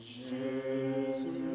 Jésus.